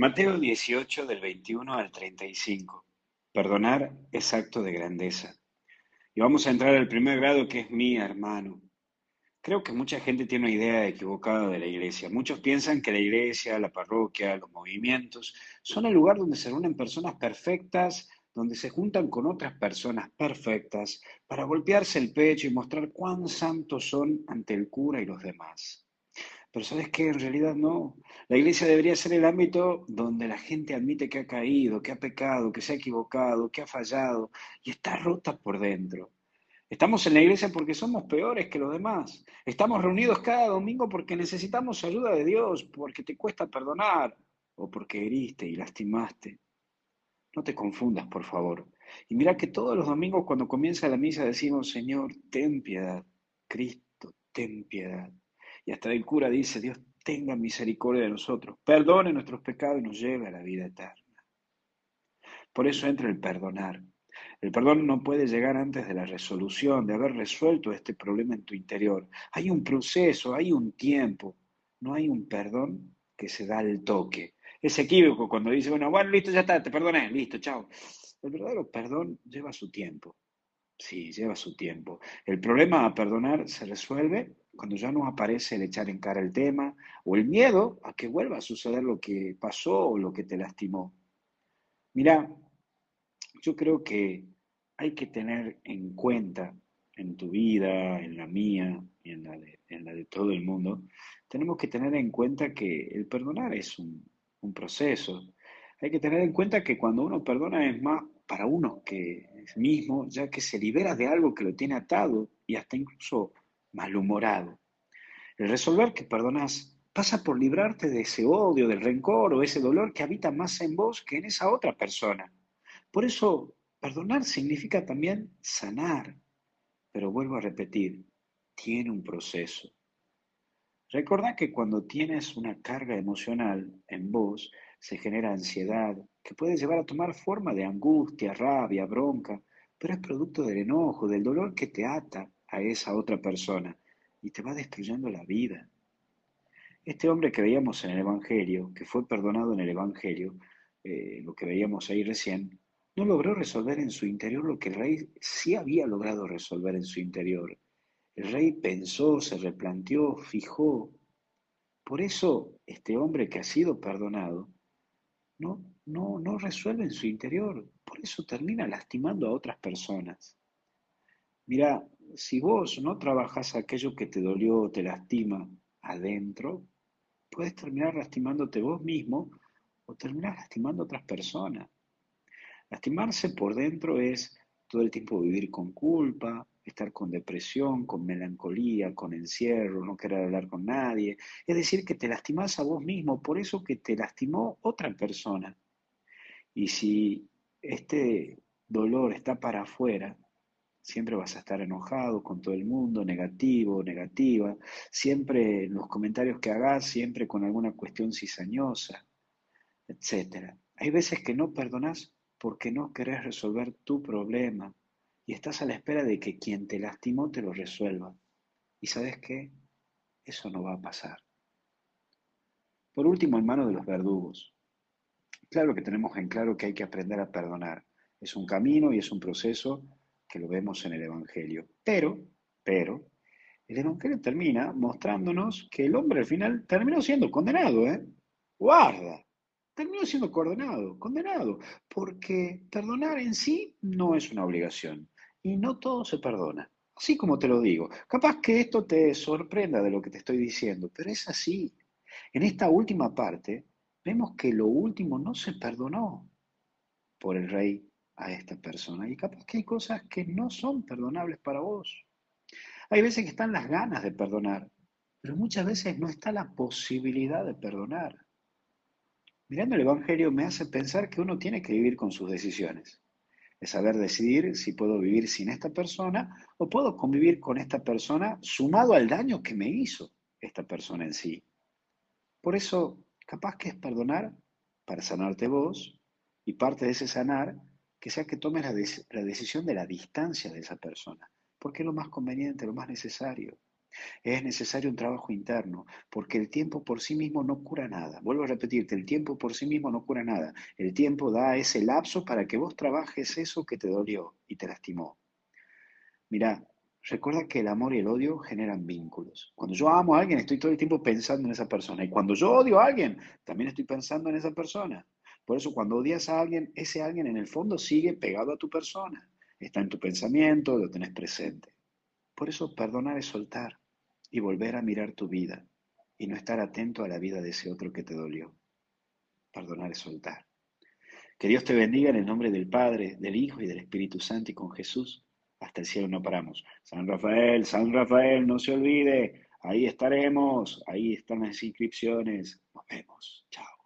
Mateo 18 del 21 al 35. Perdonar es acto de grandeza. Y vamos a entrar al primer grado que es mi hermano. Creo que mucha gente tiene una idea equivocada de la iglesia. Muchos piensan que la iglesia, la parroquia, los movimientos son el lugar donde se reúnen personas perfectas, donde se juntan con otras personas perfectas para golpearse el pecho y mostrar cuán santos son ante el cura y los demás. Pero sabes que en realidad no. La iglesia debería ser el ámbito donde la gente admite que ha caído, que ha pecado, que se ha equivocado, que ha fallado y está rota por dentro. Estamos en la iglesia porque somos peores que los demás. Estamos reunidos cada domingo porque necesitamos ayuda de Dios, porque te cuesta perdonar o porque heriste y lastimaste. No te confundas, por favor. Y mira que todos los domingos cuando comienza la misa decimos, Señor, ten piedad. Cristo, ten piedad. Y hasta el cura dice, Dios tenga misericordia de nosotros, perdone nuestros pecados y nos lleve a la vida eterna. Por eso entra el perdonar. El perdón no puede llegar antes de la resolución, de haber resuelto este problema en tu interior. Hay un proceso, hay un tiempo. No hay un perdón que se da al toque. Es equívoco cuando dice, bueno, bueno, listo, ya está, te perdoné, listo, chao. El verdadero perdón lleva su tiempo. Sí, lleva su tiempo. El problema a perdonar se resuelve cuando ya no aparece el echar en cara el tema o el miedo a que vuelva a suceder lo que pasó o lo que te lastimó. Mira, yo creo que hay que tener en cuenta en tu vida, en la mía y en la de, en la de todo el mundo, tenemos que tener en cuenta que el perdonar es un, un proceso. Hay que tener en cuenta que cuando uno perdona es más para uno que mismo, ya que se libera de algo que lo tiene atado y hasta incluso malhumorado. El resolver que perdonas pasa por librarte de ese odio, del rencor o ese dolor que habita más en vos que en esa otra persona. Por eso, perdonar significa también sanar. Pero vuelvo a repetir, tiene un proceso. Recordá que cuando tienes una carga emocional en vos, se genera ansiedad, que puede llevar a tomar forma de angustia, rabia, bronca, pero es producto del enojo, del dolor que te ata a esa otra persona y te va destruyendo la vida. Este hombre que veíamos en el Evangelio, que fue perdonado en el Evangelio, eh, lo que veíamos ahí recién, no logró resolver en su interior lo que el rey sí había logrado resolver en su interior. El rey pensó, se replanteó, fijó. Por eso este hombre que ha sido perdonado no, no, no resuelve en su interior. Por eso termina lastimando a otras personas. Mira, si vos no trabajas aquello que te dolió o te lastima adentro, puedes terminar lastimándote vos mismo o terminar lastimando a otras personas. Lastimarse por dentro es todo el tiempo vivir con culpa, estar con depresión, con melancolía, con encierro, no querer hablar con nadie. Es decir, que te lastimas a vos mismo, por eso que te lastimó otra persona. Y si este dolor está para afuera, siempre vas a estar enojado con todo el mundo, negativo, negativa, siempre en los comentarios que hagas, siempre con alguna cuestión cizañosa, etc. Hay veces que no perdonas porque no querés resolver tu problema y estás a la espera de que quien te lastimó te lo resuelva. ¿Y sabes qué? Eso no va a pasar. Por último, en manos de los verdugos. Claro que tenemos en claro que hay que aprender a perdonar. Es un camino y es un proceso que lo vemos en el Evangelio. Pero, pero, el Evangelio termina mostrándonos que el hombre al final terminó siendo condenado, ¿eh? Guarda, terminó siendo condenado, condenado, porque perdonar en sí no es una obligación y no todo se perdona. Así como te lo digo, capaz que esto te sorprenda de lo que te estoy diciendo, pero es así. En esta última parte vemos que lo último no se perdonó por el rey a esta persona y capaz que hay cosas que no son perdonables para vos. Hay veces que están las ganas de perdonar, pero muchas veces no está la posibilidad de perdonar. Mirando el Evangelio me hace pensar que uno tiene que vivir con sus decisiones. Es saber decidir si puedo vivir sin esta persona o puedo convivir con esta persona sumado al daño que me hizo esta persona en sí. Por eso, capaz que es perdonar para sanarte vos y parte de ese sanar que sea que tomes la, decisión de la distancia de esa persona, porque es lo más conveniente, lo más necesario. Es necesario un trabajo interno, porque el tiempo por sí mismo no cura nada. Vuelvo a repetirte, el tiempo por sí mismo no cura nada. El tiempo da ese lapso para que vos trabajes eso que te dolió y te lastimó. Mira, recuerda que el amor y el odio generan vínculos. Cuando yo amo a alguien, estoy todo el tiempo pensando en esa persona. Y cuando yo odio a alguien, también estoy pensando en esa persona. Por eso cuando odias a alguien, ese alguien en el fondo sigue pegado a tu persona. Está en tu pensamiento, lo tenés presente. Por eso perdonar es soltar y volver a mirar tu vida y no estar atento a la vida de ese otro que te dolió. Perdonar es soltar. Que Dios te bendiga en el nombre del Padre, del Hijo y del Espíritu Santo y con Jesús. Hasta el cielo no paramos. San Rafael, San Rafael, no se olvide. Ahí estaremos. Ahí están las inscripciones. Nos vemos. Chao.